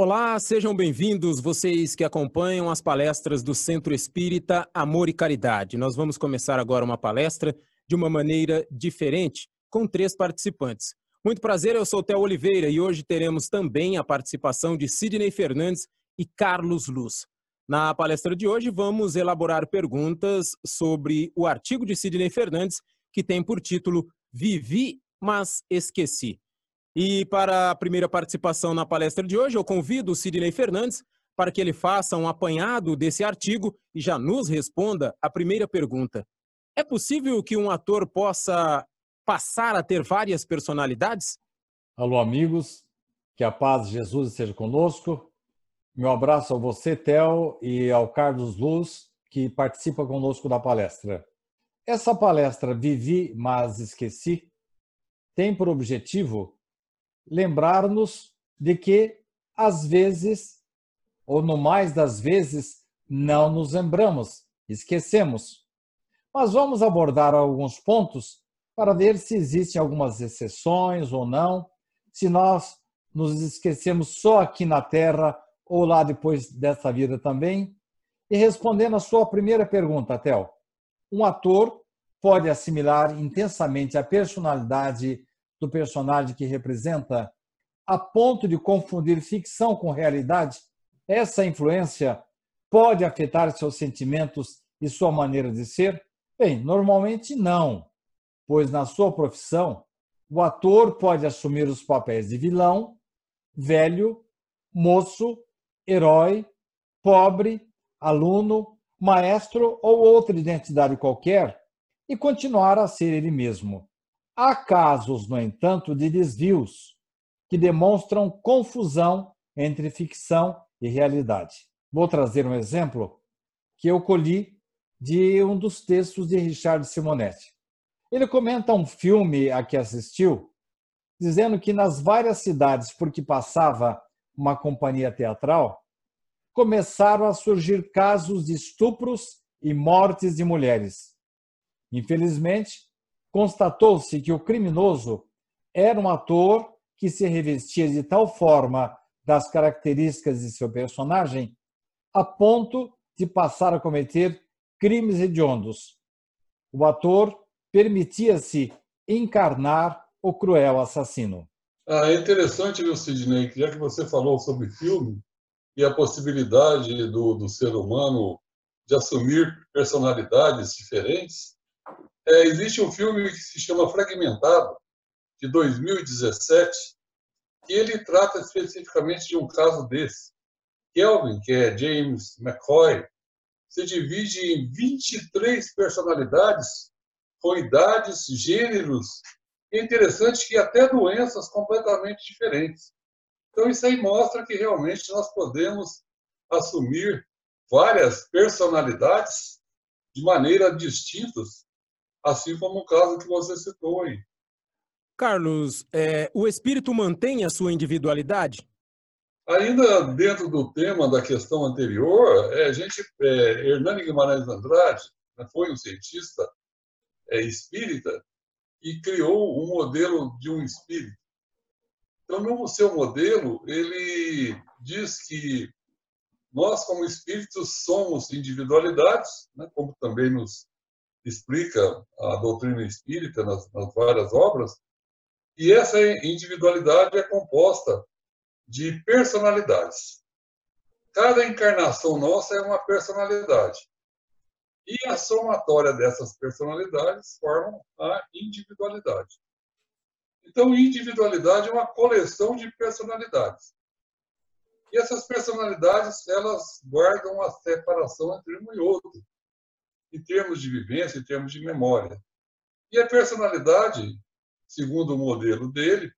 Olá, sejam bem-vindos vocês que acompanham as palestras do Centro Espírita Amor e Caridade. Nós vamos começar agora uma palestra de uma maneira diferente, com três participantes. Muito prazer, eu sou Theo Oliveira e hoje teremos também a participação de Sidney Fernandes e Carlos Luz. Na palestra de hoje, vamos elaborar perguntas sobre o artigo de Sidney Fernandes, que tem por título Vivi, mas esqueci. E para a primeira participação na palestra de hoje, eu convido o Sidney Fernandes para que ele faça um apanhado desse artigo e já nos responda a primeira pergunta. É possível que um ator possa passar a ter várias personalidades? Alô, amigos. Que a paz de Jesus esteja conosco. Meu abraço a você, Theo, e ao Carlos Luz, que participa conosco da palestra. Essa palestra Vivi, mas esqueci, tem por objetivo lembrar-nos de que, às vezes, ou no mais das vezes, não nos lembramos, esquecemos. Mas vamos abordar alguns pontos para ver se existem algumas exceções ou não, se nós nos esquecemos só aqui na Terra ou lá depois dessa vida também. E respondendo a sua primeira pergunta, Tel, um ator pode assimilar intensamente a personalidade do personagem que representa, a ponto de confundir ficção com realidade, essa influência pode afetar seus sentimentos e sua maneira de ser? Bem, normalmente não, pois na sua profissão, o ator pode assumir os papéis de vilão, velho, moço, herói, pobre, aluno, maestro ou outra identidade qualquer e continuar a ser ele mesmo. Há casos, no entanto, de desvios que demonstram confusão entre ficção e realidade. Vou trazer um exemplo que eu colhi de um dos textos de Richard Simonetti. Ele comenta um filme a que assistiu, dizendo que nas várias cidades por que passava uma companhia teatral, começaram a surgir casos de estupros e mortes de mulheres. Infelizmente, constatou-se que o criminoso era um ator que se revestia de tal forma das características de seu personagem a ponto de passar a cometer crimes hediondos. O ator permitia-se encarnar o cruel assassino. Ah, é interessante, viu, Sidney, já que você falou sobre filme e a possibilidade do, do ser humano de assumir personalidades diferentes, é, existe um filme que se chama Fragmentado, de 2017, que ele trata especificamente de um caso desse. Kelvin, que é James McCoy, se divide em 23 personalidades com idades, gêneros, e é interessante que até doenças completamente diferentes. Então, isso aí mostra que realmente nós podemos assumir várias personalidades de maneira distintas assim como o caso que você citou aí. Carlos, é, o espírito mantém a sua individualidade? Ainda dentro do tema da questão anterior, é, a gente, é, Hernani Guimarães Andrade né, foi um cientista é, espírita e criou um modelo de um espírito. Então, no seu modelo, ele diz que nós, como espíritos, somos individualidades, né, como também nos explica a doutrina espírita nas, nas várias obras, e essa individualidade é composta de personalidades. Cada encarnação nossa é uma personalidade. E a somatória dessas personalidades forma a individualidade. Então, individualidade é uma coleção de personalidades. E essas personalidades, elas guardam a separação entre um e outro em termos de vivência, em termos de memória. E a personalidade, segundo o modelo dele,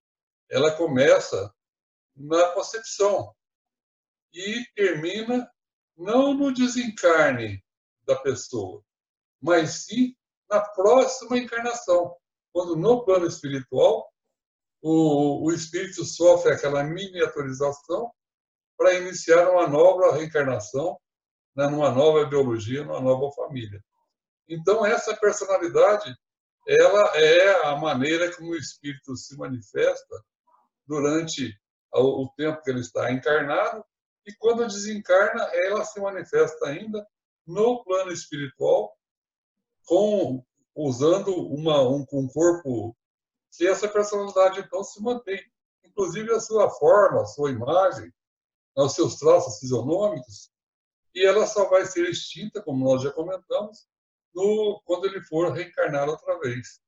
ela começa na concepção e termina não no desencarne da pessoa, mas sim na próxima encarnação, quando no plano espiritual o, o espírito sofre aquela miniaturização para iniciar uma nova reencarnação né, numa nova biologia, numa nova família. Então, essa personalidade, ela é a maneira como o espírito se manifesta durante o tempo que ele está encarnado, e quando desencarna, ela se manifesta ainda no plano espiritual, com usando uma, um, um corpo que essa personalidade então se mantém. Inclusive a sua forma, a sua imagem, os seus traços fisionômicos, e ela só vai ser extinta, como nós já comentamos, no, quando ele for reencarnar outra vez.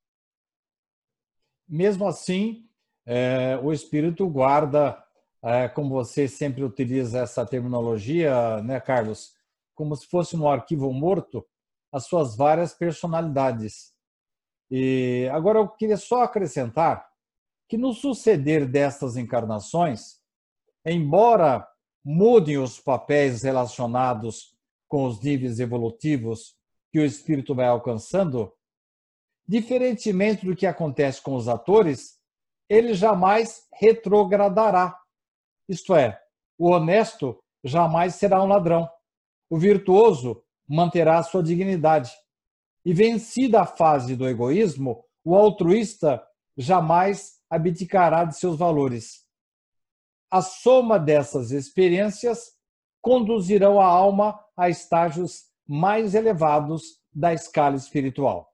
Mesmo assim, é, o espírito guarda, é, como você sempre utiliza essa terminologia, né, Carlos, como se fosse um arquivo morto, as suas várias personalidades. E agora eu queria só acrescentar que no suceder destas encarnações, embora mudem os papéis relacionados com os níveis evolutivos que o espírito vai alcançando, diferentemente do que acontece com os atores, ele jamais retrogradará. Isto é, o honesto jamais será um ladrão. O virtuoso manterá sua dignidade. E vencida a fase do egoísmo, o altruísta jamais abdicará de seus valores. A soma dessas experiências conduzirão a alma a estágios mais elevados da escala espiritual.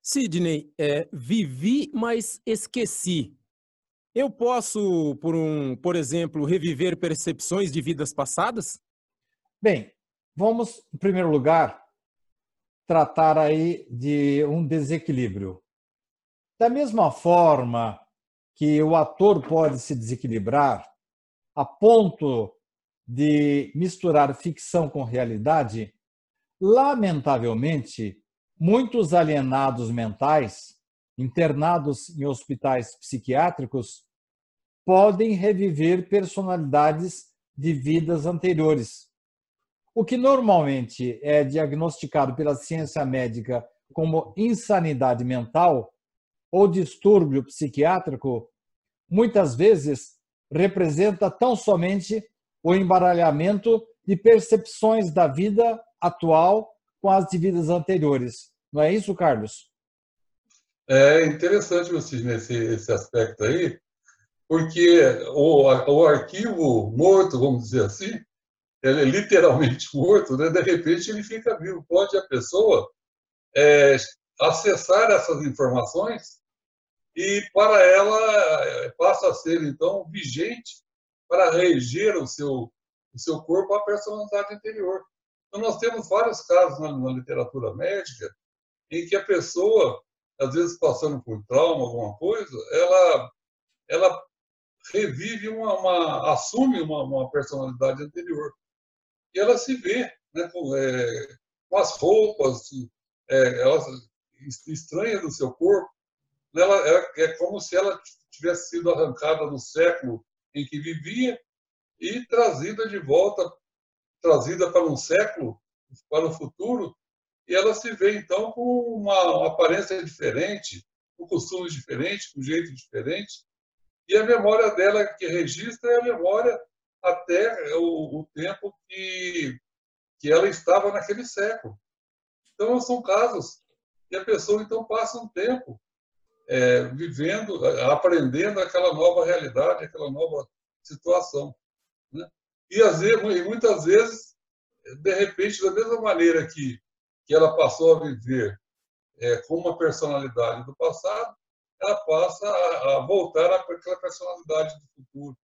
Sidney, é, vivi, mas esqueci. Eu posso, por um, por exemplo, reviver percepções de vidas passadas? Bem, vamos, em primeiro lugar, tratar aí de um desequilíbrio. Da mesma forma que o ator pode se desequilibrar a ponto de misturar ficção com realidade, lamentavelmente, muitos alienados mentais, internados em hospitais psiquiátricos, podem reviver personalidades de vidas anteriores. O que normalmente é diagnosticado pela ciência médica como insanidade mental ou distúrbio psiquiátrico, muitas vezes representa tão somente o embaralhamento de percepções da vida atual com as de vidas anteriores. Não é isso, Carlos? É interessante você nesse esse aspecto aí, porque o, o arquivo morto, vamos dizer assim, ele é literalmente morto, né? de repente ele fica vivo. Pode a pessoa é, acessar essas informações e para ela é, passa a ser então vigente para reger o seu, o seu corpo à personalidade anterior. Então, nós temos vários casos na, na literatura médica em que a pessoa, às vezes passando por trauma, alguma coisa, ela, ela revive uma, uma assume uma, uma, personalidade anterior e ela se vê né, com, é, com as roupas é, estranha do seu corpo ela, é, é como se ela tivesse sido arrancada no século em que vivia e trazida de volta, trazida para um século, para o futuro, e ela se vê então com uma aparência diferente, com costumes diferentes, com jeito diferente, e a memória dela que registra é a memória até o, o tempo que, que ela estava naquele século. Então, são casos que a pessoa então passa um tempo é, vivendo, aprendendo aquela nova realidade, aquela nova situação. Né? E, às vezes, muitas vezes, de repente, da mesma maneira que, que ela passou a viver é, com uma personalidade do passado, ela passa a, a voltar àquela personalidade do futuro,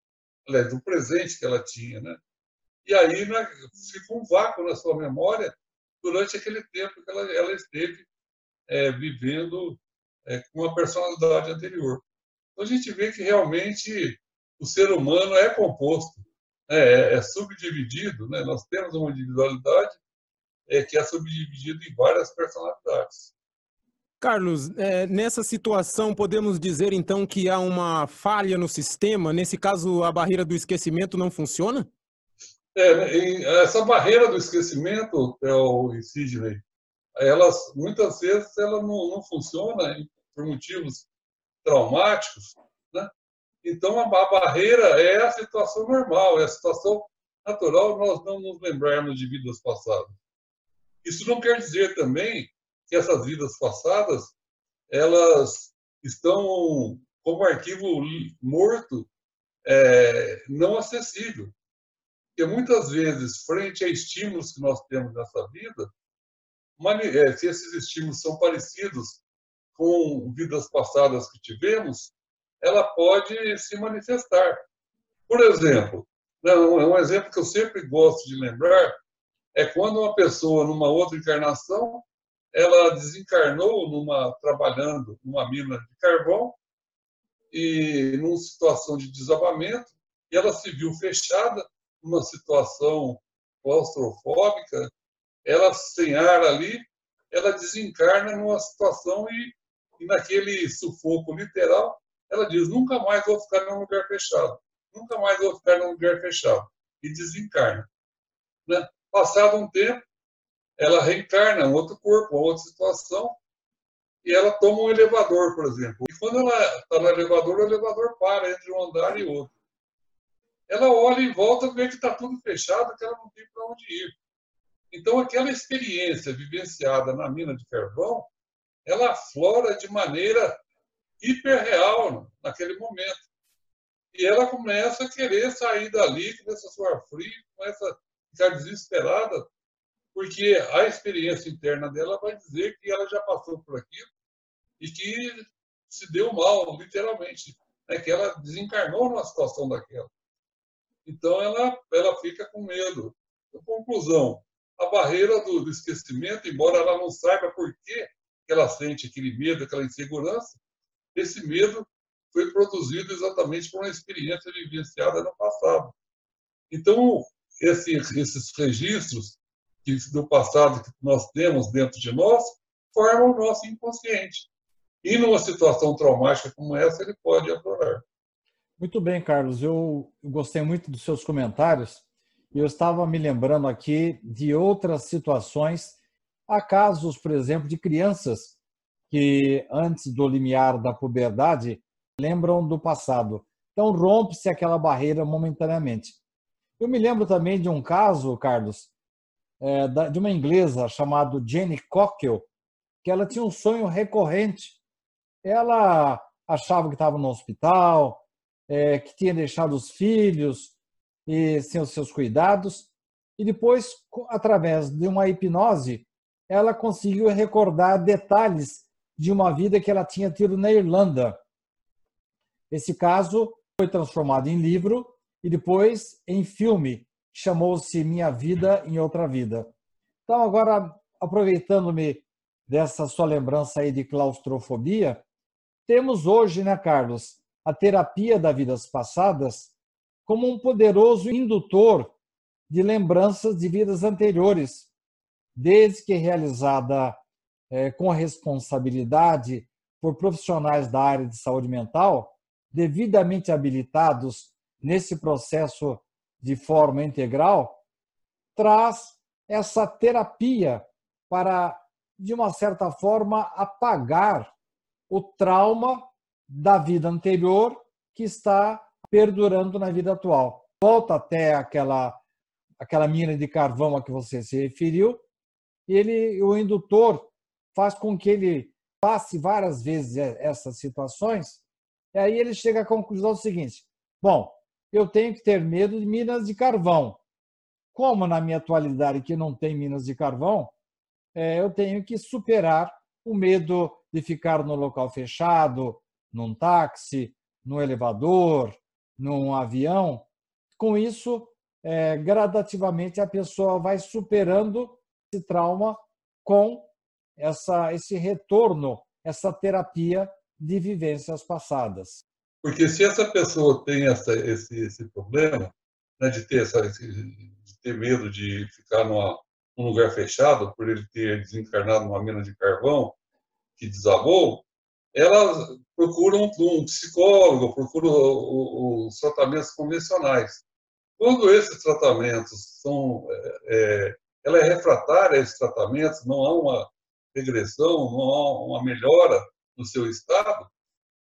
aliás, do presente que ela tinha. Né? E aí né, fica um vácuo na sua memória durante aquele tempo que ela, ela esteve é, vivendo é, com a personalidade anterior. Então a gente vê que realmente o ser humano é composto, né? é, é subdividido, né? nós temos uma individualidade é, que é subdividida em várias personalidades. Carlos, é, nessa situação, podemos dizer então que há uma falha no sistema? Nesse caso, a barreira do esquecimento não funciona? É, essa barreira do esquecimento, Theo e Sidney, elas, muitas vezes ela não, não funciona por motivos traumáticos, né? Então, a barreira é a situação normal, é a situação natural nós não nos lembrarmos de vidas passadas. Isso não quer dizer também que essas vidas passadas elas estão como arquivo morto é, não acessível. Porque muitas vezes, frente a estímulos que nós temos nessa vida, é, se esses estímulos são parecidos com vidas passadas que tivemos, ela pode se manifestar. Por exemplo, né, um exemplo que eu sempre gosto de lembrar é quando uma pessoa, numa outra encarnação, ela desencarnou numa, trabalhando numa mina de carvão e numa situação de desabamento, e ela se viu fechada numa situação claustrofóbica, ela sem ar ali, ela desencarna numa situação e, e naquele sufoco literal, ela diz: nunca mais vou ficar num lugar fechado, nunca mais vou ficar num lugar fechado, e desencarna. Né? Passado um tempo, ela reencarna em outro corpo, uma outra situação, e ela toma um elevador, por exemplo. E quando ela está no elevador, o elevador para entre um andar e outro. Ela olha em volta, vê que está tudo fechado, que ela não tem para onde ir. Então, aquela experiência vivenciada na mina de carvão, ela aflora de maneira hiperreal naquele momento. E ela começa a querer sair dali, começa a suar frio, começa a ficar desesperada, porque a experiência interna dela vai dizer que ela já passou por aquilo e que se deu mal, literalmente, né? que ela desencarnou numa situação daquela. Então ela, ela fica com medo. Então, conclusão, a barreira do, do esquecimento, embora ela não saiba por que ela sente aquele medo, aquela insegurança, esse medo foi produzido exatamente por uma experiência vivenciada no passado. Então, esse, esses registros que, do passado que nós temos dentro de nós formam o nosso inconsciente. E numa situação traumática como essa, ele pode aflorar. Muito bem, Carlos. Eu gostei muito dos seus comentários. Eu estava me lembrando aqui de outras situações. Há casos, por exemplo, de crianças que, antes do limiar da puberdade, lembram do passado. Então, rompe-se aquela barreira momentaneamente. Eu me lembro também de um caso, Carlos, é, de uma inglesa chamada Jenny Cockle, que ela tinha um sonho recorrente. Ela achava que estava no hospital, é, que tinha deixado os filhos e sem os seus cuidados, e depois, através de uma hipnose, ela conseguiu recordar detalhes de uma vida que ela tinha tido na Irlanda. Esse caso foi transformado em livro e depois em filme, chamou-se Minha Vida em Outra Vida. Então, agora, aproveitando-me dessa sua lembrança aí de claustrofobia, temos hoje, né, Carlos, a terapia das vidas passadas como um poderoso indutor de lembranças de vidas anteriores, desde que realizada é, com responsabilidade por profissionais da área de saúde mental, devidamente habilitados nesse processo de forma integral, traz essa terapia para, de uma certa forma, apagar o trauma da vida anterior que está perdurando na vida atual. Volta até aquela aquela mina de carvão a que você se referiu, ele o indutor faz com que ele passe várias vezes essas situações, e aí ele chega à conclusão seguinte: bom, eu tenho que ter medo de minas de carvão. Como na minha atualidade que não tem minas de carvão, é, eu tenho que superar o medo de ficar no local fechado, num táxi, no elevador, num avião. Com isso, é, gradativamente a pessoa vai superando esse trauma com essa, esse retorno, essa terapia de vivências passadas. Porque se essa pessoa tem essa, esse, esse problema né, de, ter essa, de ter medo de ficar numa, num lugar fechado, por ele ter desencarnado numa mina de carvão que desabou, elas procuram um psicólogo, procuram os tratamentos convencionais. Quando esses tratamentos são, é, é, ela é refratária a esses tratamentos, não há uma regressão, não há uma melhora no seu estado,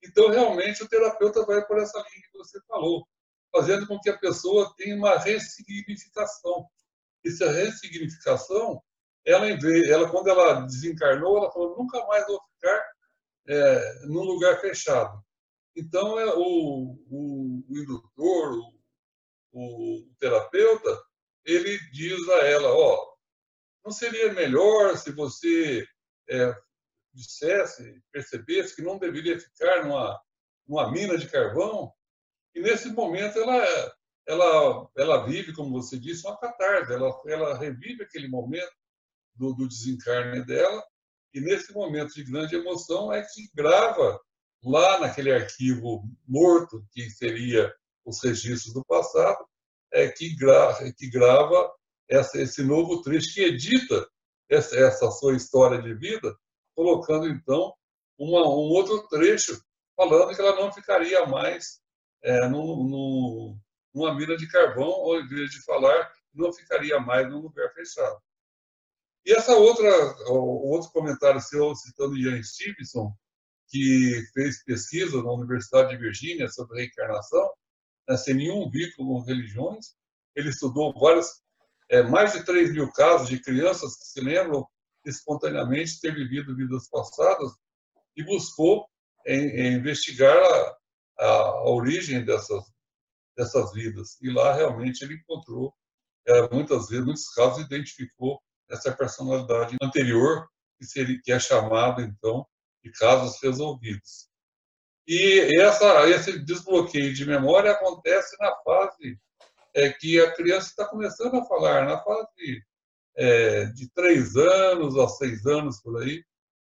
então realmente o terapeuta vai por essa linha que você falou, fazendo com que a pessoa tenha uma ressignificação. Essa ressignificação, ela, ela quando ela desencarnou, ela falou: nunca mais vou ficar é, num lugar fechado. Então, é, o, o, o indutor, o, o, terapeuta, ele diz a ela, ó, não seria melhor se você é, dissesse, percebesse que não deveria ficar numa, numa mina de carvão? E nesse momento ela, ela, ela vive, como você disse, uma catarse, ela, ela revive aquele momento do, do desencarne dela, e nesse momento de grande emoção é que grava lá naquele arquivo morto, que seria os registros do passado, é que, gra, que grava essa, esse novo trecho, que edita essa, essa, sua história de vida, colocando então uma, um outro trecho falando que ela não ficaria mais é, no, no, numa mina de carvão, ou em vez de falar, não ficaria mais num lugar fechado. E essa outra, outro comentário seu citando Ian Stevenson, que fez pesquisa na Universidade de Virgínia sobre reencarnação, né, sem nenhum vínculo com religiões. Ele estudou vários, é, mais de 3 mil casos de crianças que se lembram espontaneamente ter vivido vidas passadas e buscou em, em investigar a, a, a, origem dessas, dessas vidas. E lá realmente ele encontrou, é, muitas vezes, muitos casos, identificou essa personalidade anterior, que, seria, que é chamado, então, de casos resolvidos. E essa, esse desbloqueio de memória acontece na fase é, que a criança está começando a falar, na fase é, de três anos a seis anos, por aí,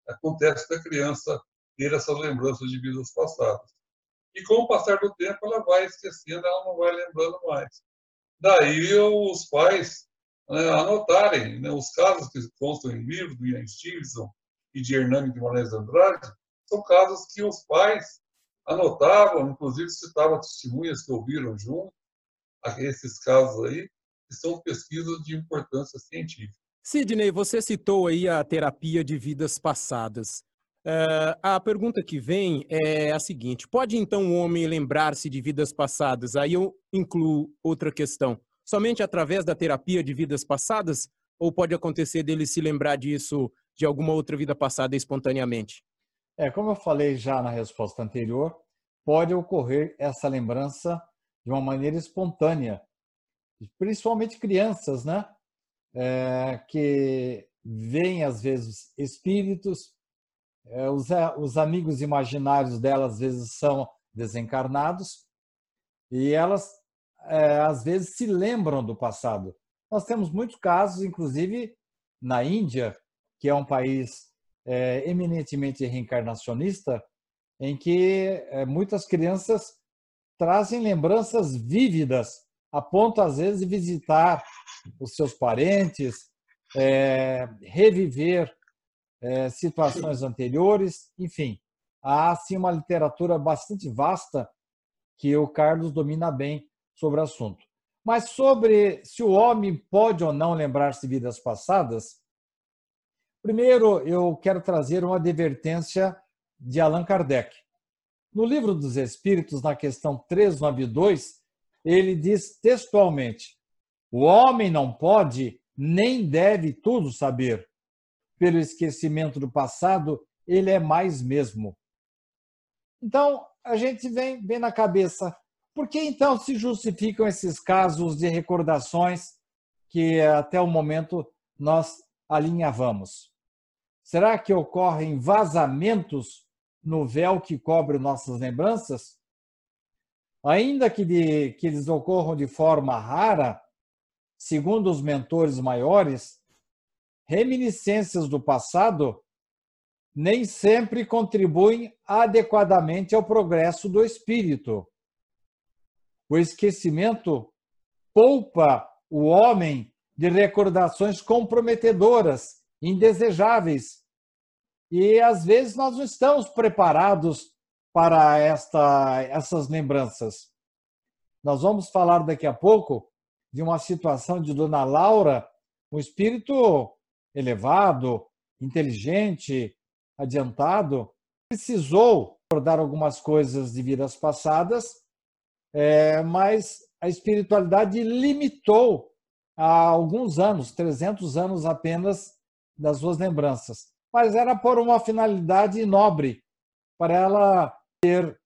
acontece da criança ter essas lembranças de vidas passadas. E com o passar do tempo, ela vai esquecendo, ela não vai lembrando mais. Daí os pais né, anotarem né, os casos que constam em livros do Ian Stevenson e de Hernani Guimarães Andrade, são casos que os pais anotavam, inclusive citavam testemunhas que ouviram junto, esses casos aí, que são pesquisas de importância científica. Sidney, você citou aí a terapia de vidas passadas. Uh, a pergunta que vem é a seguinte: pode então o homem lembrar-se de vidas passadas? Aí eu incluo outra questão. Somente através da terapia de vidas passadas? Ou pode acontecer dele se lembrar disso de alguma outra vida passada espontaneamente? É, como eu falei já na resposta anterior, pode ocorrer essa lembrança de uma maneira espontânea, principalmente crianças, né? É, que veem às vezes espíritos, é, os, os amigos imaginários delas às vezes são desencarnados e elas é, às vezes se lembram do passado. Nós temos muitos casos, inclusive na Índia, que é um país é, eminentemente reencarnacionista, em que é, muitas crianças trazem lembranças vívidas, a ponto, às vezes, de visitar os seus parentes, é, reviver é, situações anteriores, enfim. Há, assim, uma literatura bastante vasta que o Carlos domina bem sobre o assunto. Mas sobre se o homem pode ou não lembrar-se de vidas passadas, primeiro eu quero trazer uma advertência de Allan Kardec. No livro dos Espíritos, na questão 392, ele diz textualmente: O homem não pode nem deve tudo saber. Pelo esquecimento do passado, ele é mais mesmo. Então, a gente vem, vem na cabeça, por que então se justificam esses casos de recordações que até o momento nós alinhavamos? Será que ocorrem vazamentos no véu que cobre nossas lembranças? Ainda que, de, que eles ocorram de forma rara, segundo os mentores maiores, reminiscências do passado nem sempre contribuem adequadamente ao progresso do espírito. O esquecimento poupa o homem de recordações comprometedoras, indesejáveis. E às vezes nós não estamos preparados para esta, essas lembranças. Nós vamos falar daqui a pouco de uma situação de Dona Laura, um espírito elevado, inteligente, adiantado, precisou recordar algumas coisas de vidas passadas é, mas a espiritualidade limitou há alguns anos, 300 anos apenas, das suas lembranças. Mas era por uma finalidade nobre, para ela ter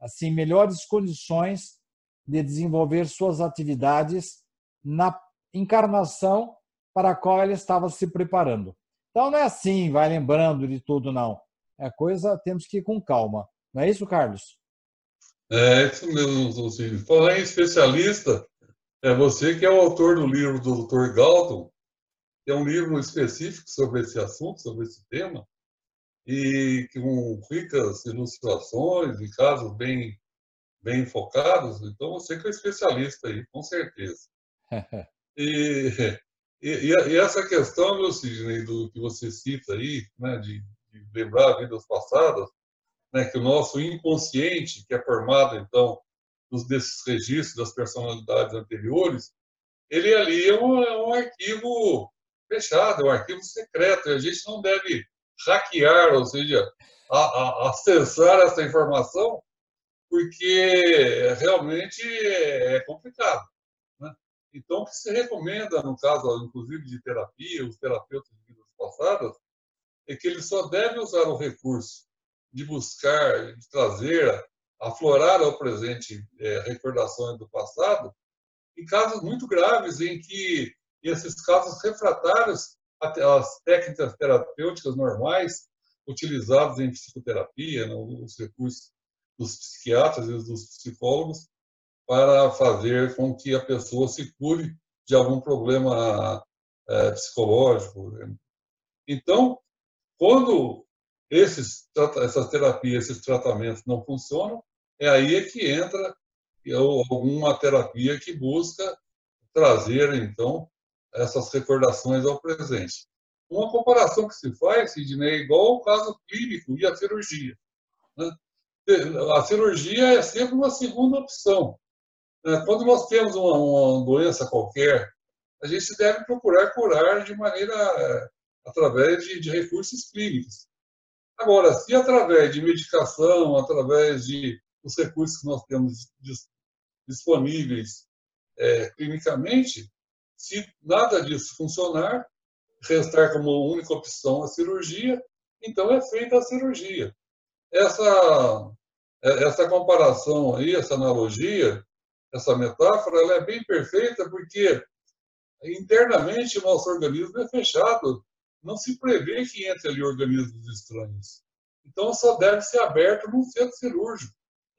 assim melhores condições de desenvolver suas atividades na encarnação para a qual ele estava se preparando. Então não é assim, vai lembrando de tudo não. É coisa, temos que ir com calma. Não é isso, Carlos? É isso mesmo, Lucílio. Falar em especialista, é você que é o autor do livro do Dr. Galton, que é um livro específico sobre esse assunto, sobre esse tema, e com ricas ilustrações e casos bem, bem focados. Então, você que é especialista aí, com certeza. e, e, e, essa questão, meu Sidney, do que você cita aí, né, de, de lembrar vidas passadas, né, que o nosso inconsciente, que é formado, então, dos, desses registros das personalidades anteriores, ele ali é um, é um arquivo fechado, é um arquivo secreto, e a gente não deve hackear, ou seja, a, a, acessar essa informação, porque realmente é, é complicado. Né? Então, o que se recomenda, no caso, inclusive, de terapia, os terapeutas de vidas passadas, é que eles só devem usar o recurso de buscar, de trazer, aflorar ao presente é, recordações do passado, em casos muito graves, em que esses casos refratários as técnicas terapêuticas normais utilizadas em psicoterapia, os recursos dos psiquiatras e dos psicólogos, para fazer com que a pessoa se cure de algum problema é, psicológico. Então, quando esses, essas terapias, esses tratamentos não funcionam, é aí que entra alguma terapia que busca trazer, então, essas recordações ao presente. Uma comparação que se faz, Sidney, é igual ao caso clínico e a cirurgia. Né? A cirurgia é sempre uma segunda opção. Né? Quando nós temos uma, uma, doença qualquer, a gente deve procurar curar de maneira através de, de recursos clínicos. Agora, se através de medicação, através de os recursos que nós temos disponíveis é, clinicamente, se nada disso funcionar, restar como única opção a cirurgia, então é feita a cirurgia. Essa, essa comparação aí, essa analogia, essa metáfora, ela é bem perfeita porque internamente o nosso organismo é fechado. Não se prevê que entre ali organismos estranhos. Então só deve ser aberto num centro cirúrgico,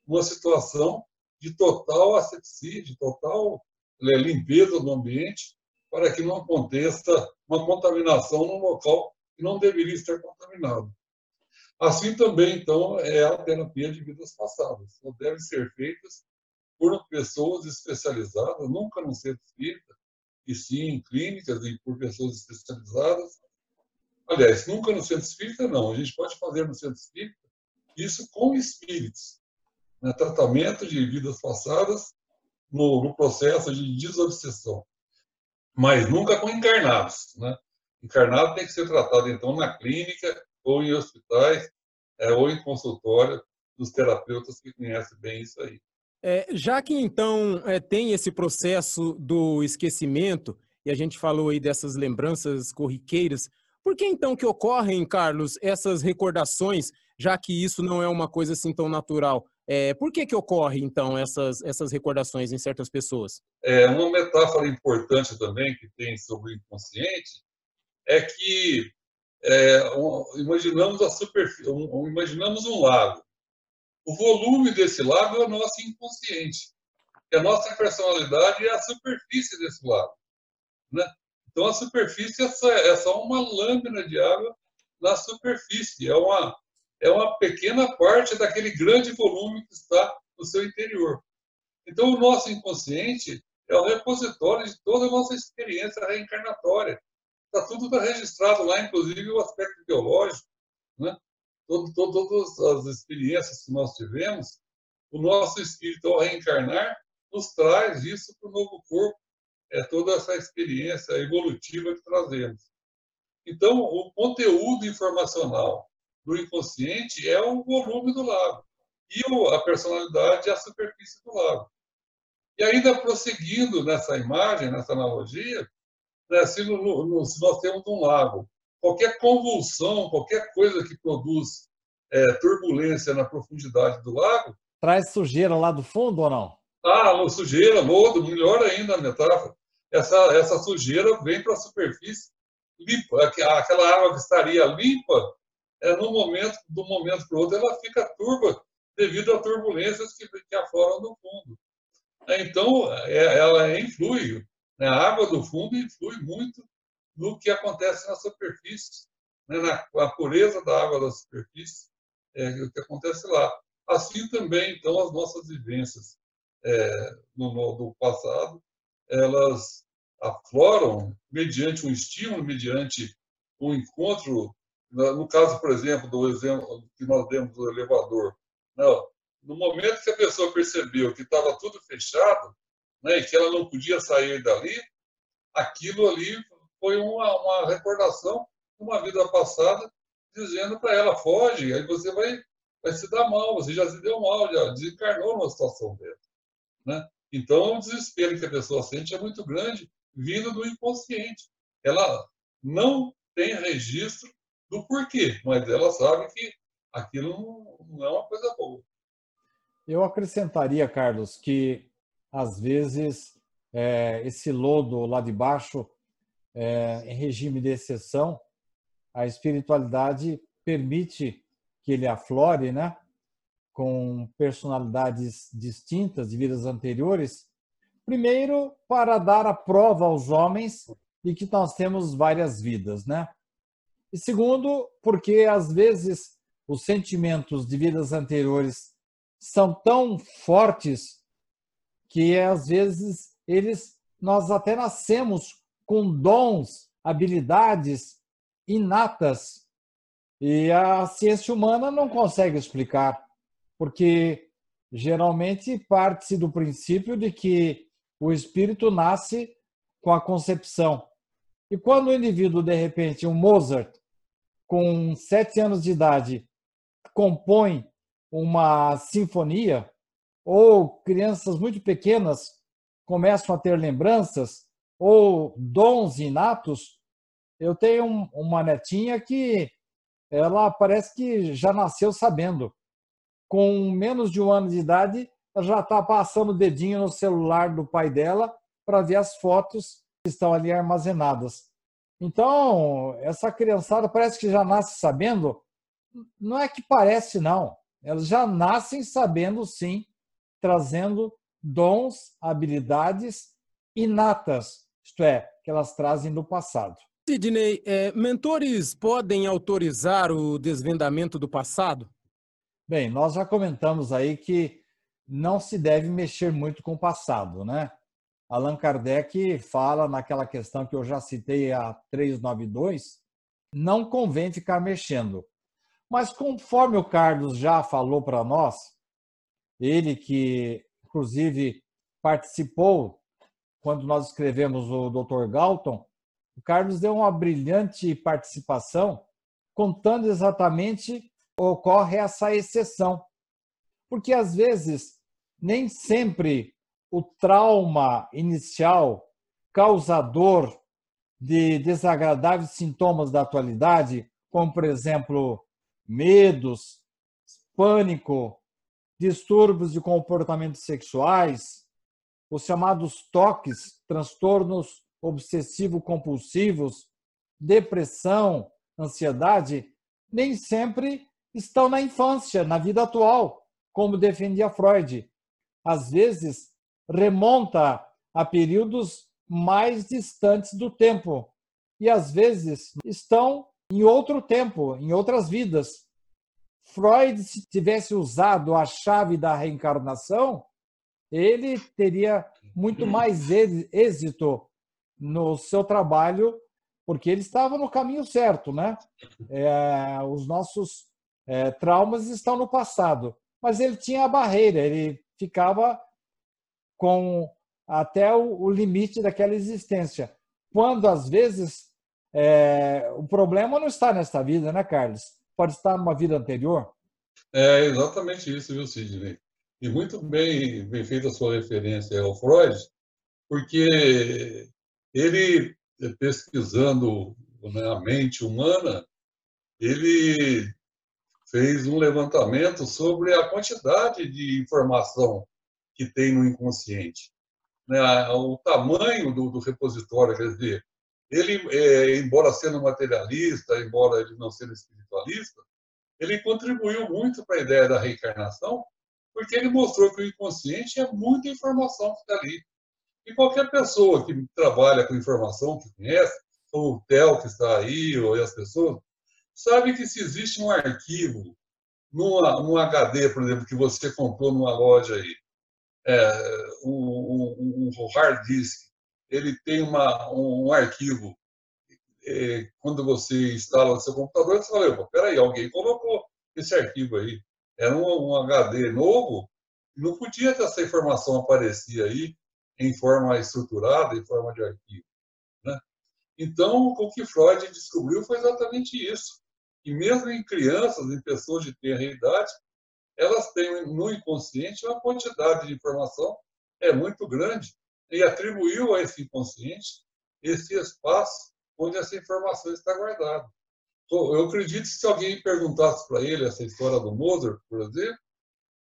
numa situação de total asepsia, de total é limpeza do ambiente, para que não aconteça uma contaminação num local que não deveria estar contaminado. Assim também, então, é a terapia de vidas passadas. Só deve ser feitas por pessoas especializadas, nunca no centro espírita, e sim em clínicas e por pessoas especializadas. Aliás, nunca no centro espírita, não. A gente pode fazer no centro espírita isso com espíritos. Né? Tratamento de vidas passadas no, no processo de desobsessão, mas nunca com encarnados. Né? Encarnado tem que ser tratado, então, na clínica ou em hospitais é, ou em consultório dos terapeutas que conhecem bem isso aí. É, já que, então, é, tem esse processo do esquecimento, e a gente falou aí dessas lembranças corriqueiras, por que então que ocorrem, Carlos, essas recordações, já que isso não é uma coisa assim tão natural? É, por que que ocorre, então, essas, essas recordações em certas pessoas? É, uma metáfora importante também que tem sobre o inconsciente é que é, um, imaginamos a superfície, um, imaginamos um lago. O volume desse lago é o nosso inconsciente. E a nossa personalidade é a superfície desse lago. Né? Então, a superfície é só, é só uma lâmina de água na superfície. É uma, é uma pequena parte daquele grande volume que está no seu interior. Então, o nosso inconsciente é o repositório de toda a nossa experiência reencarnatória. Está tudo tá registrado lá, inclusive o aspecto biológico, né? Todo, todo, todas as experiências que nós tivemos, o nosso espírito, ao reencarnar, nos traz isso para o novo corpo, é toda essa experiência evolutiva que trazemos. Então, o conteúdo informacional do inconsciente é o volume do lago e a personalidade é a superfície do lago. E ainda prosseguindo nessa imagem, nessa analogia, né, se, no, no, se, nós temos um lago, qualquer convulsão, qualquer coisa que produz é, turbulência na profundidade do lago, traz sujeira lá do fundo ou não? Ah, sujeira, lodo, melhor ainda a metáfora. Essa, essa sujeira vem para a superfície limpa. Aquela água que estaria limpa, é, no momento, do momento para o outro, ela fica turva devido a turbulências que, que afloram no fundo. Então, é, ela influi, né? a água do fundo influi muito no que acontece na superfície, né? na, na pureza da água da superfície, é, o que acontece lá. Assim também, então, as nossas vivências é, no, no, passado, elas afloram mediante um estímulo, mediante um encontro, no caso, por exemplo, do exemplo que nós demos do elevador. Não, no momento que a pessoa percebeu que estava tudo fechado, né, e que ela não podia sair dali, aquilo ali foi uma, uma recordação de uma vida passada, dizendo para ela, foge, aí você vai, vai se dar mal, você já se deu mal, já desencarnou numa situação dessa. Né? Então, o desespero que a pessoa sente é muito grande, vindo do inconsciente. Ela não tem registro do porquê, mas ela sabe que aquilo não é uma coisa boa. Eu acrescentaria, Carlos, que às vezes é, esse lodo lá de baixo, é, em regime de exceção, a espiritualidade permite que ele aflore, né? Com personalidades distintas de vidas anteriores. Primeiro, para dar a prova aos homens de que nós temos várias vidas, né? E segundo, porque às vezes os sentimentos de vidas anteriores são tão fortes que às vezes eles nós até nascemos com dons, habilidades inatas e a ciência humana não consegue explicar, porque geralmente parte-se do princípio de que o espírito nasce com a concepção. E quando o indivíduo, de repente, um Mozart, com sete anos de idade, compõe uma sinfonia, ou crianças muito pequenas começam a ter lembranças, ou dons inatos. Eu tenho uma netinha que ela parece que já nasceu sabendo. Com menos de um ano de idade, ela já está passando o dedinho no celular do pai dela para ver as fotos estão ali armazenadas. Então, essa criançada parece que já nasce sabendo. Não é que parece, não. Elas já nascem sabendo, sim, trazendo dons, habilidades inatas, isto é, que elas trazem do passado. Sidney, é, mentores podem autorizar o desvendamento do passado? Bem, nós já comentamos aí que não se deve mexer muito com o passado, né? Allan Kardec fala naquela questão que eu já citei a 392, não convém ficar mexendo. Mas conforme o Carlos já falou para nós, ele que inclusive participou quando nós escrevemos o Dr. Galton, o Carlos deu uma brilhante participação contando exatamente ocorre essa exceção. Porque às vezes nem sempre o trauma inicial causador de desagradáveis sintomas da atualidade, como por exemplo medos, pânico, distúrbios de comportamentos sexuais, os chamados toques, transtornos obsessivo-compulsivos, depressão, ansiedade, nem sempre estão na infância, na vida atual, como defendia Freud. Às vezes, remonta a períodos mais distantes do tempo e às vezes estão em outro tempo, em outras vidas. Freud, se tivesse usado a chave da reencarnação, ele teria muito mais êxito no seu trabalho, porque ele estava no caminho certo, né? É, os nossos é, traumas estão no passado, mas ele tinha a barreira, ele ficava com até o, o limite daquela existência. Quando às vezes é, o problema não está nesta vida, né, Carlos? Pode estar numa vida anterior. É exatamente isso, viu, Sidney? E muito bem, bem feita a sua referência ao Freud, porque ele, pesquisando né, a mente humana, ele fez um levantamento sobre a quantidade de informação que tem no inconsciente. Né? O tamanho do, do repositório, quer dizer, ele, é, embora sendo materialista, embora ele não sendo espiritualista, ele contribuiu muito para a ideia da reencarnação, porque ele mostrou que o inconsciente é muita informação que está ali. E qualquer pessoa que trabalha com informação, que conhece, como o Theo que está aí, ou as pessoas, sabe que se existe um arquivo num HD, por exemplo, que você comprou numa loja aí, é, um, um, um hard disk, ele tem uma, um, arquivo é, quando você instala no seu computador, você fala, peraí, alguém colocou esse arquivo aí. Era um, um HD novo, não podia ter essa informação aparecer aí em forma estruturada, em forma de arquivo. Né? Então, o que Freud descobriu foi exatamente isso. E mesmo em crianças, em pessoas de tenra idade, elas têm no inconsciente uma quantidade de informação é muito grande e atribuiu a esse inconsciente esse espaço onde essa informação está guardada. Eu acredito que se alguém perguntasse para ele essa história do Mozart, por exemplo,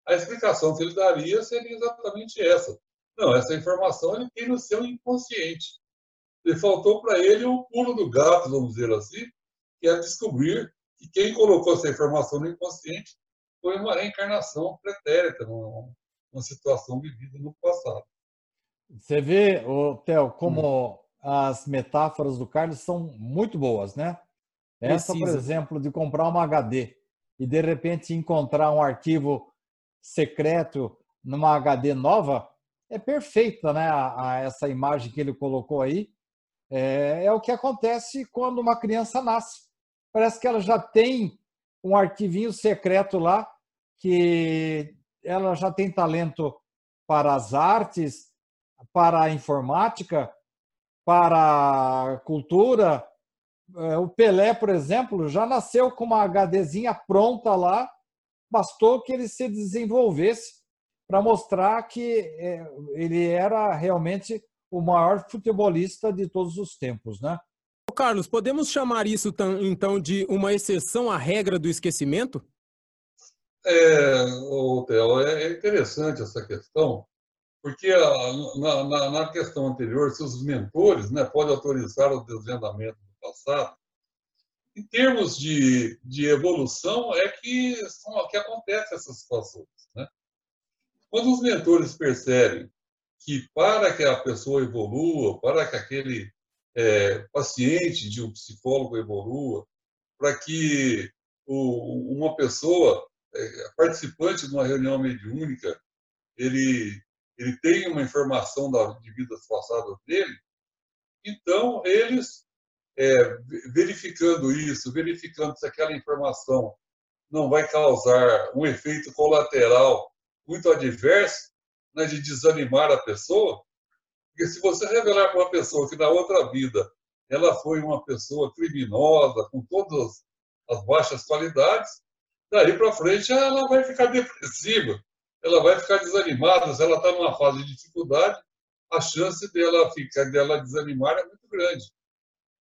a explicação que ele daria seria exatamente essa. Não, essa informação ele tem no seu inconsciente. E faltou para ele o pulo do gato, vamos dizer assim, que é descobrir que quem colocou essa informação no inconsciente foi uma reencarnação pretérita, uma situação vivida no passado. Você vê, Theo, como hum. as metáforas do Carlos são muito boas, né? Essa, por exemplo, de comprar uma HD e de repente encontrar um arquivo secreto numa HD nova, é perfeita, né? A, a essa imagem que ele colocou aí. É, é, o que acontece quando uma criança nasce. Parece que ela já tem um arquivinho secreto lá, que ela já tem talento para as artes, para a informática, para a cultura, é, o Pelé, por exemplo, já nasceu com uma HDzinha pronta lá, bastou que ele se desenvolvesse para mostrar que é, ele era realmente o maior futebolista de todos os tempos, né? Carlos, podemos chamar isso então de uma exceção à regra do esquecimento? É, Theo, é interessante essa questão, porque na, na, na, questão anterior, se os mentores né, podem autorizar o desvendamento passado. Em termos de, de evolução, é que, são, que acontece essas situações. Né? Quando os mentores percebem que para que a pessoa evolua, para que aquele é, paciente de um psicólogo evolua, para que o, uma pessoa é, participante de uma reunião mediúnica ele ele tenha uma informação da, de vidas passadas dele, então eles é, verificando isso, verificando se aquela informação não vai causar um efeito colateral muito adverso, né, de desanimar a pessoa, porque se você revelar para uma pessoa que na outra vida ela foi uma pessoa criminosa, com todas as baixas qualidades, daí para frente ela vai ficar depressiva, ela vai ficar desanimada, se ela está numa fase de dificuldade, a chance dela ficar, dela desanimar é muito grande.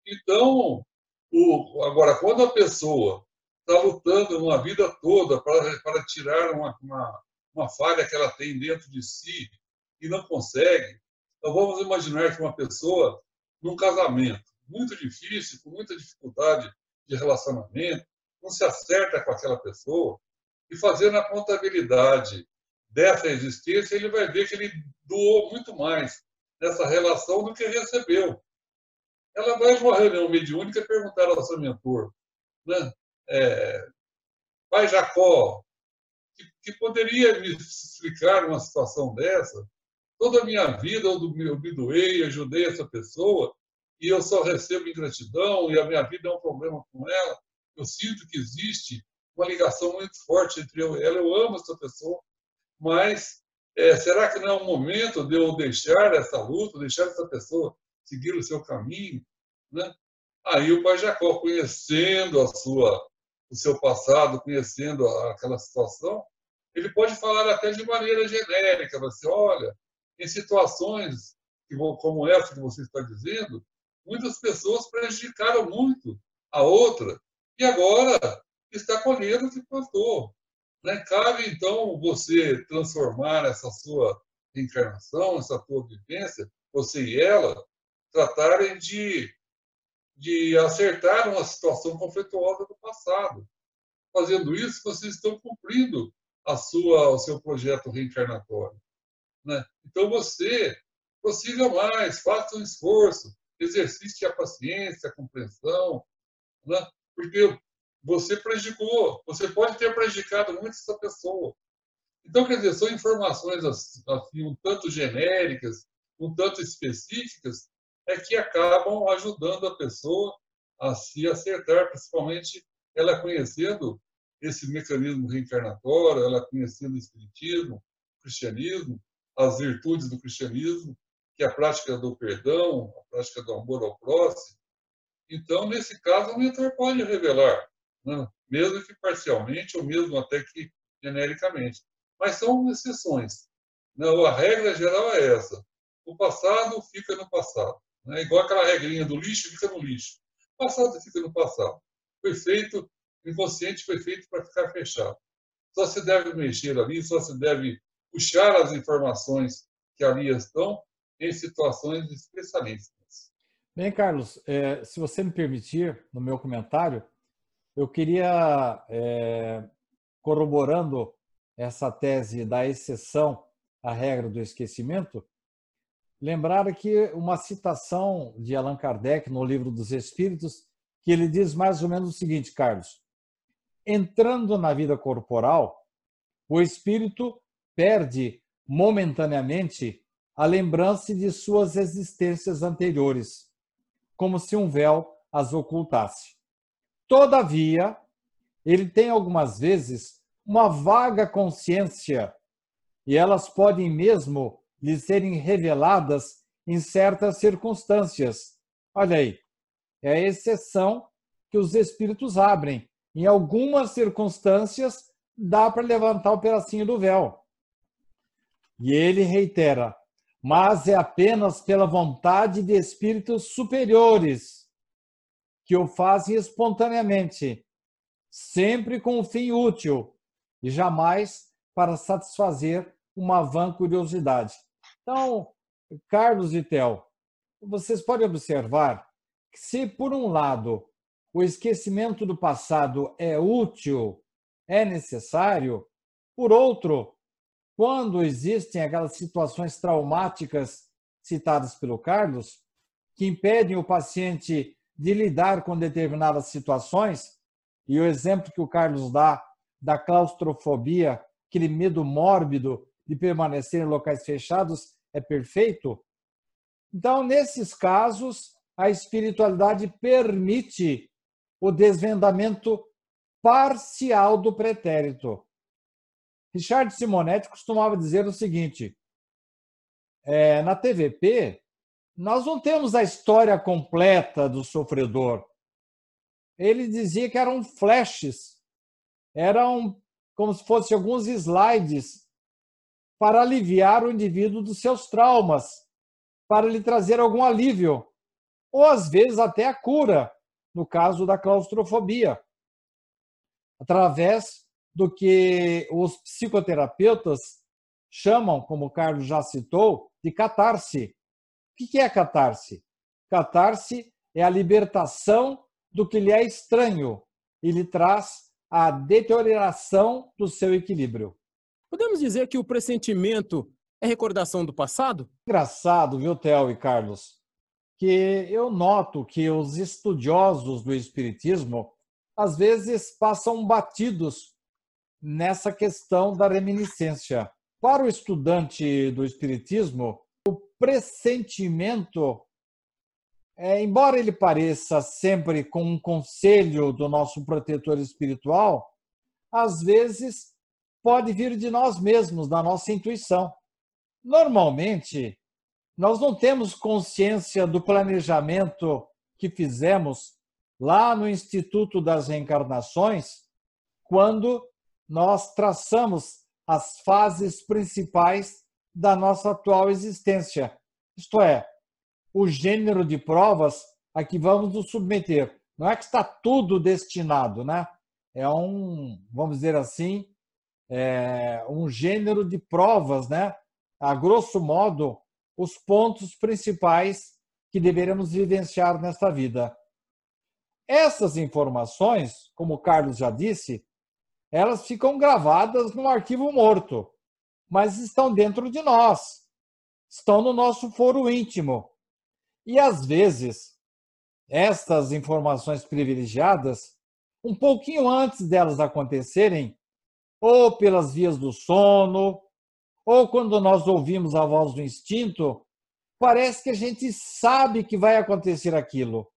Então, o, agora, quando a pessoa está lutando uma vida toda para, para tirar uma, uma, uma falha que ela tem dentro de si e não consegue, então vamos imaginar que uma pessoa, num casamento muito difícil, com muita dificuldade de relacionamento, não se acerta com aquela pessoa, e fazendo a contabilidade dessa existência, ele vai ver que ele doou muito mais nessa relação do que recebeu ela vai numa reunião mediúnica perguntar ao seu mentor, né? É, pai Jacó, que, que, poderia me explicar uma situação dessa? Toda a minha vida eu, eu me doei, ajudei essa pessoa e eu só recebo ingratidão e a minha vida é um problema com ela. Eu sinto que existe uma ligação muito forte entre eu e ela. Eu amo essa pessoa, mas é, será que não é o momento de eu deixar essa luta, deixar essa pessoa seguir o seu caminho. Né? Aí o pai Jacó, conhecendo a sua, o seu passado, conhecendo aquela situação, ele pode falar até de maneira genérica, você olha, em situações como essa que você está dizendo, muitas pessoas prejudicaram muito a outra. E agora está colhendo o que plantou. Né? Cabe, então, você transformar essa sua reencarnação, essa tua vivência, você e ela, tratarem de, de acertar uma situação conflituosa do passado. Fazendo isso, vocês estão cumprindo a sua, o seu projeto reencarnatório. Né? Então, você prossiga mais, faça um esforço, exercite a paciência, a compreensão, né? Porque você prejudicou, você pode ter prejudicado muito essa pessoa. Então, quer dizer, são informações assim, um tanto genéricas, um tanto específicas, é que acabam ajudando a pessoa a se acertar, principalmente ela conhecendo esse mecanismo reencarnatório, ela conhecendo o espiritismo, o cristianismo, as virtudes do cristianismo, que é a prática do perdão, a prática do amor ao próximo. Então, nesse caso, o mentor pode revelar, né? mesmo que parcialmente ou mesmo até que genericamente. Mas são exceções. Não, a regra geral é essa. O passado fica no passado. Né? Igual aquela regrinha do lixo fica no lixo. O passado fica no passado. Foi feito, o inconsciente foi feito para ficar fechado. Só se deve mexer ali, só se deve puxar as informações que ali estão em situações especialistas. Bem, Carlos, é, se você me permitir, no meu comentário, eu queria, é, corroborando essa tese da exceção à regra do esquecimento, lembrar aqui uma citação de Allan Kardec no Livro dos Espíritos, que ele diz mais ou menos o seguinte, Carlos: entrando na vida corporal, o espírito perde momentaneamente a lembrança de suas existências anteriores, como se um véu as ocultasse. Todavia, ele tem algumas vezes uma vaga consciência e elas podem mesmo lhe serem reveladas em certas circunstâncias. Olha aí, é a exceção que os espíritos abrem. Em algumas circunstâncias, dá para levantar o pedacinho do véu. E ele reitera: mas é apenas pela vontade de espíritos superiores que o fazem espontaneamente, sempre com um fim útil e jamais para satisfazer uma vã curiosidade. Então, Carlos e Tel, vocês podem observar que se, por um lado, o esquecimento do passado é útil, é necessário, por outro, quando existem aquelas situações traumáticas citadas pelo Carlos, que impedem o paciente de lidar com determinadas situações, e o exemplo que o Carlos dá da claustrofobia, aquele medo mórbido de permanecer em locais fechados, é perfeito? Então, nesses casos, a espiritualidade permite o desvendamento parcial do pretérito. Richard Simonetti costumava dizer o seguinte: é, na TVP, nós não temos a história completa do sofredor. Ele dizia que eram flashes, eram como se fossem alguns slides para aliviar o indivíduo dos seus traumas, para lhe trazer algum alívio, ou às vezes até a cura, no caso da claustrofobia, através do que os psicoterapeutas chamam, como o Carlos já citou, de catarse. O que é catarse? Catarse é a libertação do que lhe é estranho e lhe traz a deterioração do seu equilíbrio. Podemos dizer que o pressentimento é recordação do passado? Engraçado, viu, Theo e Carlos? Que eu noto que os estudiosos do Espiritismo às vezes passam batidos nessa questão da reminiscência. Para o estudante do Espiritismo, o pressentimento, é, embora ele pareça sempre com um conselho do nosso protetor espiritual, às vezes pode vir de nós mesmos, da nossa intuição. Normalmente, nós não temos consciência do planejamento que fizemos lá no Instituto das Reencarnações, quando nós traçamos as fases principais da nossa atual existência. Isto é, o gênero de provas a que vamos nos submeter. Não é que está tudo destinado, né? é um, vamos dizer assim, é um gênero de provas, né? A grosso modo, os pontos principais que deveremos vivenciar nesta vida. Essas informações, como o Carlos já disse, elas ficam gravadas no arquivo morto, mas estão dentro de nós, estão no nosso foro íntimo. E às vezes, estas informações privilegiadas, um pouquinho antes delas acontecerem, ou pelas vias do sono, ou quando nós ouvimos a voz do instinto, parece que a gente sabe que vai acontecer aquilo.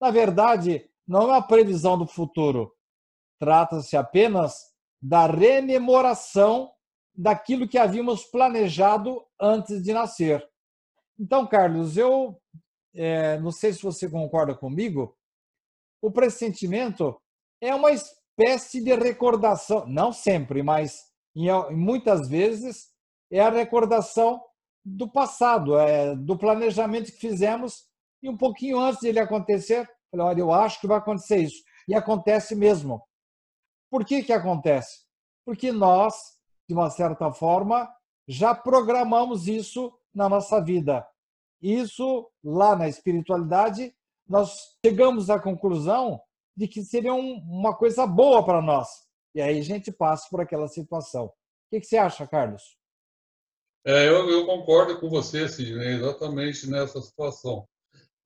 Na verdade, não é uma previsão do futuro. Trata-se apenas da rememoração daquilo que havíamos planejado antes de nascer. Então, Carlos, eu é, não sei se você concorda comigo, o pressentimento é uma espécie de recordação, não sempre, mas em, muitas vezes é a recordação do passado, é, do planejamento que fizemos e um pouquinho antes de ele acontecer, olha, eu acho que vai acontecer isso. E acontece mesmo. Por que, que acontece? Porque nós, de uma certa forma, já programamos isso na nossa vida. Isso, lá na espiritualidade, nós chegamos à conclusão de que seria um, uma coisa boa para nós. E aí a gente passa por aquela situação. O que, que você acha, Carlos? É, eu, eu, concordo com você, Sidney, exatamente nessa situação.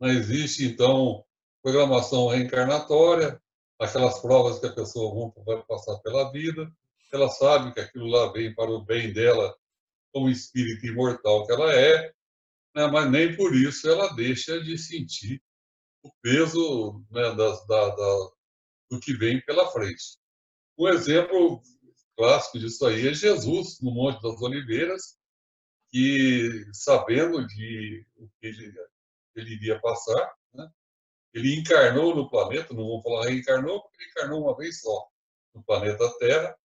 Não existe, então, programação reencarnatória, aquelas provas que a pessoa vai passar pela vida, ela sabe que aquilo lá vem para o bem dela, como espírito imortal que ela é, né? mas nem por isso ela deixa de sentir o peso né, das, da, da, do que vem pela frente. Um exemplo clássico disso aí é Jesus, no Monte das Oliveiras, que, sabendo de o que ele, ele iria passar, ele encarnou no planeta, não vou falar reencarnou, porque ele encarnou uma vez só no planeta Terra,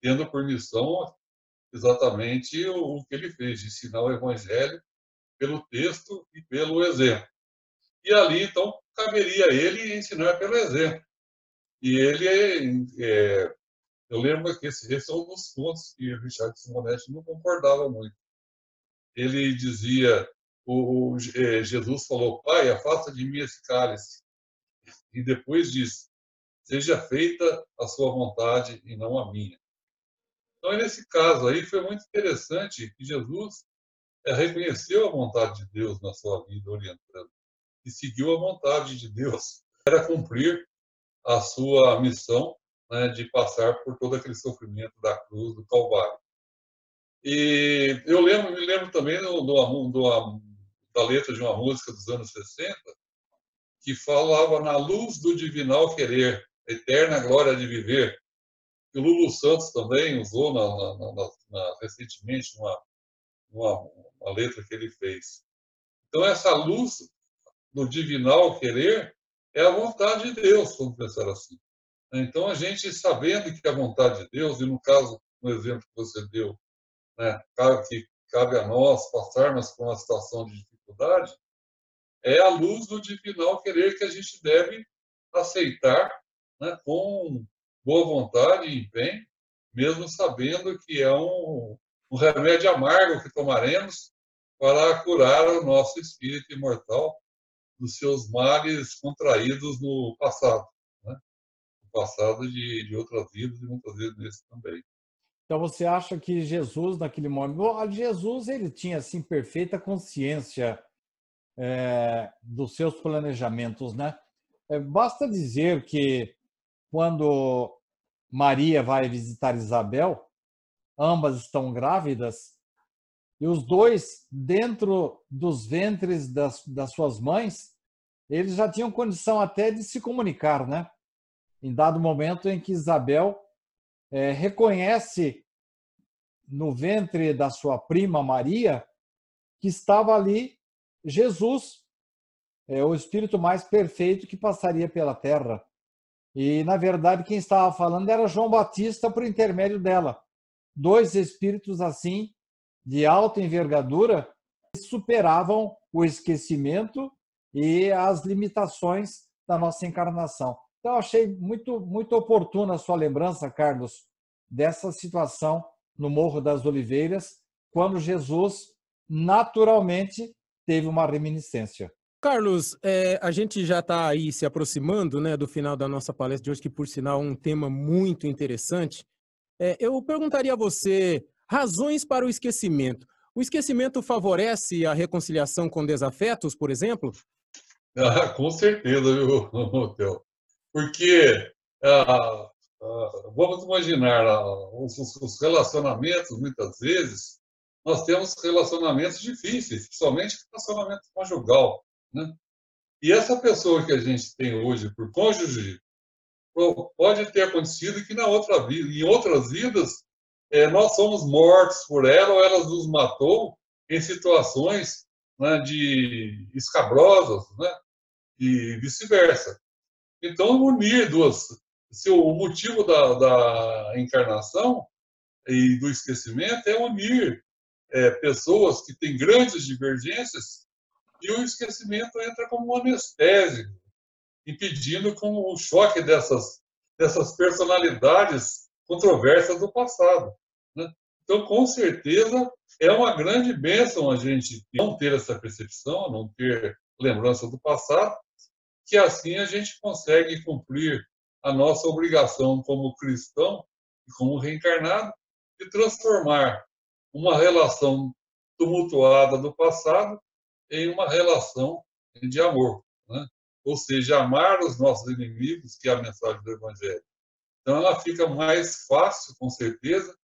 tendo por missão exatamente o, o que ele fez, de ensinar o Evangelho pelo texto e pelo exemplo. E ali, então, caberia ele ensinar pelo exemplo. E ele, é, eu lembro que esse, esse é um dos pontos que Richard Simonetti não concordava muito ele dizia, o, o é, Jesus falou, Pai, afasta de mim esse cálice. E depois diz, seja feita a sua vontade e não a minha. Então, nesse caso aí, foi muito interessante que Jesus é, reconheceu a vontade de Deus na sua vida, orientando, e seguiu a vontade de Deus, era cumprir a sua missão né, de passar por todo aquele sofrimento da cruz, do Calvário. E eu lembro, me lembro também do, do, do, da letra de uma música dos anos 60, que falava na luz do divinal querer, eterna glória de viver. E o Lulu Santos também usou na, na, na, recentemente uma, uma, uma, letra que ele fez. Então, essa luz do divinal querer é a vontade de Deus, vamos pensar assim. Então, a gente sabendo que a vontade de Deus, e no caso, no exemplo que você deu, né, que cabe a nós passarmos por uma situação de dificuldade, é a luz do divinal querer que a gente deve aceitar né, com boa vontade e empenho, mesmo sabendo que é um, um remédio amargo que tomaremos para curar o nosso espírito imortal dos seus males contraídos no passado, né? passado de, de outras vidas e muitas vezes nesse também. Então você acha que Jesus naquele momento, Jesus ele tinha assim perfeita consciência é, dos seus planejamentos, né? É, basta dizer que quando Maria vai visitar Isabel, ambas estão grávidas e os dois dentro dos ventres das, das suas mães, eles já tinham condição até de se comunicar, né? Em dado momento em que Isabel é, reconhece no ventre da sua prima Maria que estava ali Jesus, é, o espírito mais perfeito que passaria pela terra. E, na verdade, quem estava falando era João Batista por intermédio dela. Dois espíritos assim, de alta envergadura, superavam o esquecimento e as limitações da nossa encarnação. Então, achei muito, muito oportuna a sua lembrança, Carlos, dessa situação no Morro das Oliveiras, quando Jesus naturalmente teve uma reminiscência. Carlos, é, a gente já está aí se aproximando né, do final da nossa palestra de hoje, que por sinal é um tema muito interessante. É, eu perguntaria a você razões para o esquecimento. O esquecimento favorece a reconciliação com desafetos, por exemplo? Ah, com certeza, viu, Theo? Porque ah, ah, vamos imaginar ah, os, os, relacionamentos, muitas vezes, nós temos relacionamentos difíceis, principalmente relacionamento conjugal. Né? E essa pessoa que a gente tem hoje por cônjuge pode ter acontecido que na outra vida, em outras vidas, é, nós somos mortos por ela ou ela nos matou em situações né, de escabrosas, né, e vice-versa. Então, unir duas. Se o motivo da, da encarnação e do esquecimento é unir é, pessoas que têm grandes divergências e o esquecimento entra como um anestésico, impedindo com o choque dessas, dessas personalidades controversas do passado. Né? Então, com certeza, é uma grande bênção a gente não ter essa percepção, não ter lembrança do passado, que assim a gente consegue cumprir a nossa obrigação como cristão e como reencarnado de transformar uma relação tumultuada do passado em uma relação de amor, né? ou seja, amar os nossos inimigos, que é a mensagem do Evangelho. Então, ela fica mais fácil, com certeza,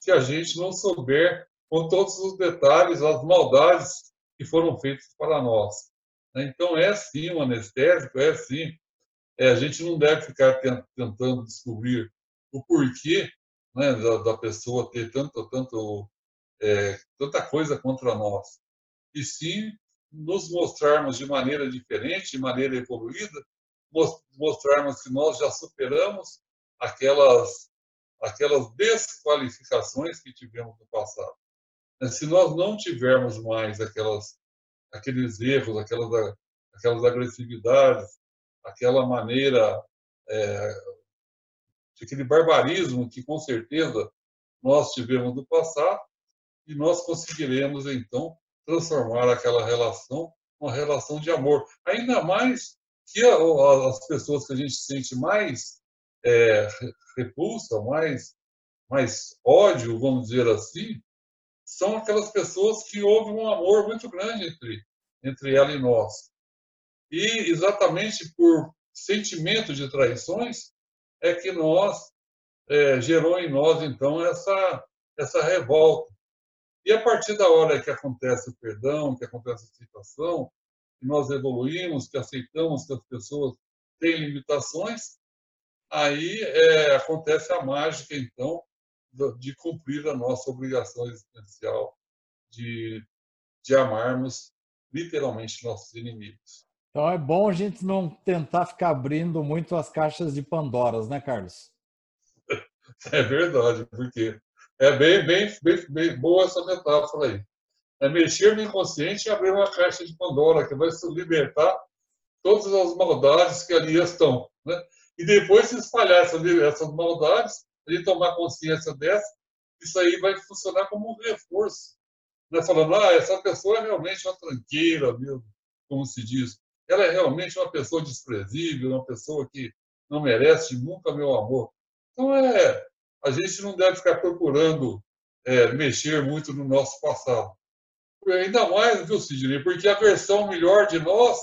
se a gente não souber com todos os detalhes as maldades que foram feitas para nós. Né? Então, é sim um anestésico, é sim. É, a gente não deve ficar tentando descobrir o porquê né, da, da, pessoa ter tanto, tanto, é, tanta coisa contra nós. E sim nos mostrarmos de maneira diferente, de maneira evoluída, mostrarmos que nós já superamos aquelas, aquelas desqualificações que tivemos no passado. Se nós não tivermos mais aquelas aqueles erros, aquelas, aquelas agressividades, aquela maneira, é, aquele barbarismo que com certeza nós tivemos no passado, e nós conseguiremos então transformar aquela relação uma relação de amor. Ainda mais que as pessoas que a gente sente mais é, repulsa, mais, mais ódio, vamos dizer assim, são aquelas pessoas que houve um amor muito grande entre, entre ela e nós. E exatamente por sentimento de traições é que nós é, gerou em nós então essa essa revolta. E a partir da hora que acontece o perdão, que acontece a aceitação, que nós evoluímos, que aceitamos que as pessoas têm limitações, aí é, acontece a mágica então de cumprir a nossa obrigação existencial de, de amarmos literalmente nossos inimigos. Então é bom a gente não tentar ficar abrindo muito as caixas de Pandoras, né, Carlos? É verdade, porque é bem, bem, bem, bem boa essa metáfora aí. É mexer no inconsciente e abrir uma caixa de Pandora que vai se libertar todas as maldades que ali estão. Né? E depois se espalhar essas, essas maldades ele tomar consciência dessa, isso aí vai funcionar como um reforço. Não é falando, ah, essa pessoa é realmente uma tranqueira, mesmo, como se diz. Ela é realmente uma pessoa desprezível, uma pessoa que não merece nunca meu amor. Então, é, a gente não deve ficar procurando é, mexer muito no nosso passado. Ainda mais, viu, Sidney? Porque a versão melhor de nós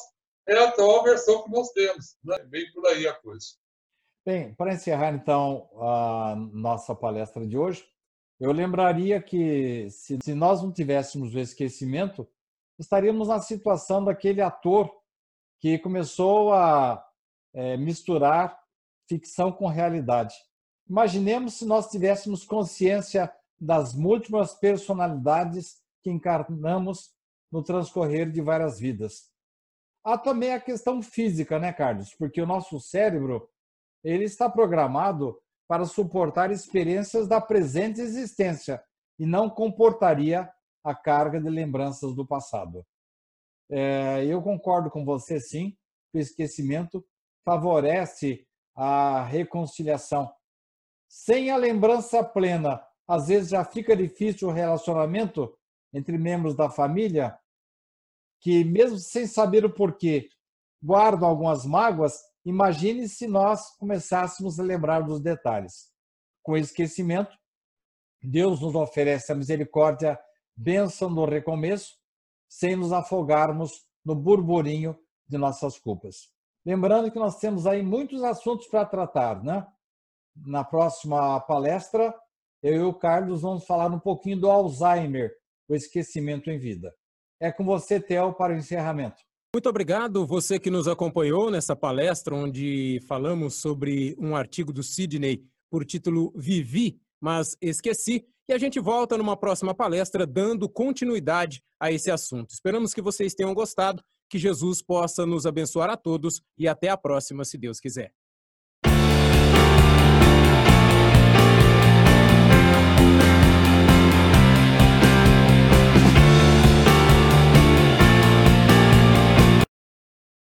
é a atual versão que nós temos. Né? Bem por aí a coisa. Bem, para encerrar então a nossa palestra de hoje, eu lembraria que se, se nós não tivéssemos o esquecimento, estaríamos na situação daquele ator que começou a é, misturar ficção com realidade. Imaginemos se nós tivéssemos consciência das múltiplas personalidades que encarnamos no transcorrer de várias vidas. Há também a questão física, né, Carlos? Porque o nosso cérebro ele está programado para suportar experiências da presente existência e não comportaria a carga de lembranças do passado. É, eu concordo com você, sim, que o esquecimento favorece a reconciliação. Sem a lembrança plena, às vezes já fica difícil o relacionamento entre membros da família, que mesmo sem saber o porquê, guardam algumas mágoas, imagine se nós começássemos a lembrar dos detalhes. Com esquecimento, Deus nos oferece a misericórdia, bênção no recomeço, sem nos afogarmos no burburinho de nossas culpas. Lembrando que nós temos aí muitos assuntos para tratar, né? Na próxima palestra, eu e o Carlos vamos falar um pouquinho do Alzheimer, o esquecimento em vida. É com você, Theo, para o encerramento. Muito obrigado você que nos acompanhou nessa palestra onde falamos sobre um artigo do Sidney por título Vivi, mas esqueci. E a gente volta numa próxima palestra dando continuidade a esse assunto. Esperamos que vocês tenham gostado, que Jesus possa nos abençoar a todos e até a próxima, se Deus quiser.